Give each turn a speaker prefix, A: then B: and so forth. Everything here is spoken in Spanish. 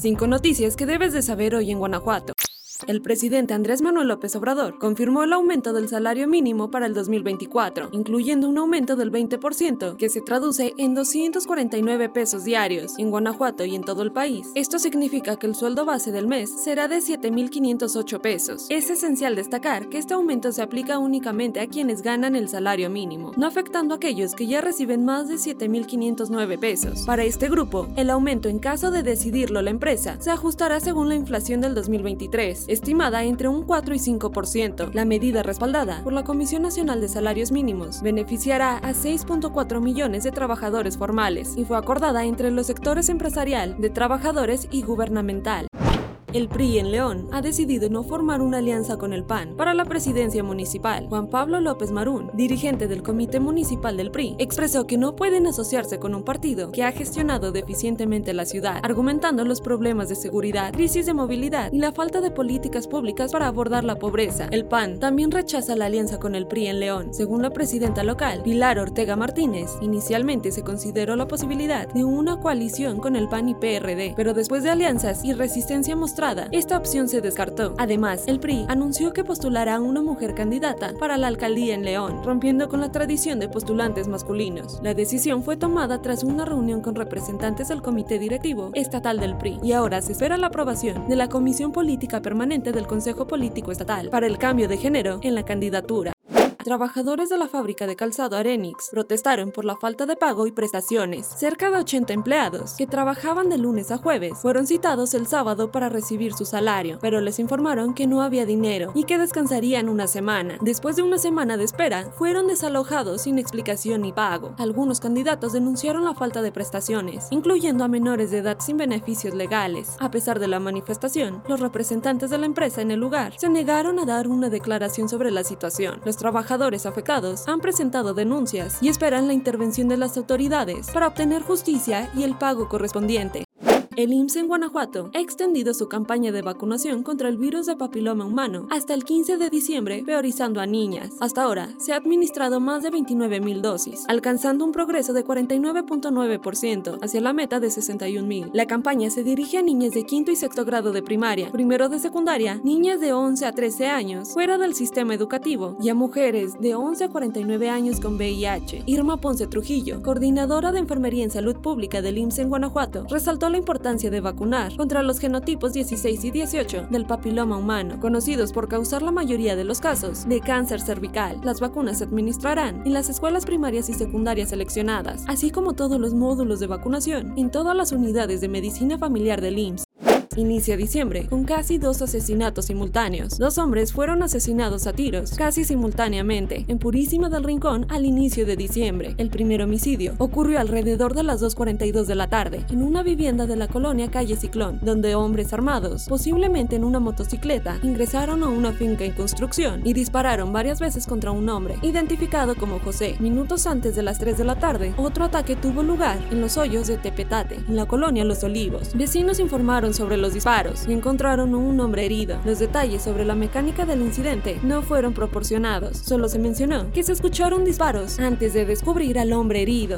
A: Cinco noticias que debes de saber hoy en Guanajuato. El presidente Andrés Manuel López Obrador confirmó el aumento del salario mínimo para el 2024, incluyendo un aumento del 20%, que se traduce en 249 pesos diarios en Guanajuato y en todo el país. Esto significa que el sueldo base del mes será de 7.508 pesos. Es esencial destacar que este aumento se aplica únicamente a quienes ganan el salario mínimo, no afectando a aquellos que ya reciben más de 7.509 pesos. Para este grupo, el aumento en caso de decidirlo la empresa se ajustará según la inflación del 2023 estimada entre un 4 y 5%. La medida respaldada por la Comisión Nacional de Salarios Mínimos beneficiará a 6.4 millones de trabajadores formales y fue acordada entre los sectores empresarial, de trabajadores y gubernamental. El PRI en León ha decidido no formar una alianza con el PAN para la presidencia municipal. Juan Pablo López Marún, dirigente del Comité Municipal del PRI, expresó que no pueden asociarse con un partido que ha gestionado deficientemente la ciudad, argumentando los problemas de seguridad, crisis de movilidad y la falta de políticas públicas para abordar la pobreza. El PAN también rechaza la alianza con el PRI en León. Según la presidenta local, Pilar Ortega Martínez, inicialmente se consideró la posibilidad de una coalición con el PAN y PRD, pero después de alianzas y resistencia mostrada esta opción se descartó. Además, el PRI anunció que postulará a una mujer candidata para la alcaldía en León, rompiendo con la tradición de postulantes masculinos. La decisión fue tomada tras una reunión con representantes del comité directivo estatal del PRI y ahora se espera la aprobación de la Comisión Política Permanente del Consejo Político Estatal para el cambio de género en la candidatura trabajadores de la fábrica de calzado Arenix protestaron por la falta de pago y prestaciones. Cerca de 80 empleados que trabajaban de lunes a jueves fueron citados el sábado para recibir su salario, pero les informaron que no había dinero y que descansarían una semana. Después de una semana de espera, fueron desalojados sin explicación ni pago. Algunos candidatos denunciaron la falta de prestaciones, incluyendo a menores de edad sin beneficios legales. A pesar de la manifestación, los representantes de la empresa en el lugar se negaron a dar una declaración sobre la situación. Los trabajadores afectados han presentado denuncias y esperan la intervención de las autoridades para obtener justicia y el pago correspondiente. El IMSS en Guanajuato ha extendido su campaña de vacunación contra el virus de papiloma humano hasta el 15 de diciembre, priorizando a niñas. Hasta ahora, se ha administrado más de 29.000 dosis, alcanzando un progreso de 49.9% hacia la meta de 61.000. La campaña se dirige a niñas de quinto y sexto grado de primaria, primero de secundaria, niñas de 11 a 13 años fuera del sistema educativo y a mujeres de 11 a 49 años con VIH. Irma Ponce Trujillo, coordinadora de Enfermería en Salud Pública del IMSS en Guanajuato, resaltó la importancia de vacunar contra los genotipos 16 y 18 del papiloma humano, conocidos por causar la mayoría de los casos de cáncer cervical. Las vacunas se administrarán en las escuelas primarias y secundarias seleccionadas, así como todos los módulos de vacunación en todas las unidades de medicina familiar del IMSS. Inicia diciembre con casi dos asesinatos simultáneos. Dos hombres fueron asesinados a tiros, casi simultáneamente, en Purísima del Rincón al inicio de diciembre. El primer homicidio ocurrió alrededor de las 2.42 de la tarde, en una vivienda de la colonia Calle Ciclón, donde hombres armados, posiblemente en una motocicleta, ingresaron a una finca en construcción y dispararon varias veces contra un hombre, identificado como José. Minutos antes de las 3 de la tarde, otro ataque tuvo lugar en los hoyos de Tepetate, en la colonia Los Olivos. Vecinos informaron sobre disparos y encontraron a un hombre herido. Los detalles sobre la mecánica del incidente no fueron proporcionados, solo se mencionó que se escucharon disparos antes de descubrir al hombre herido.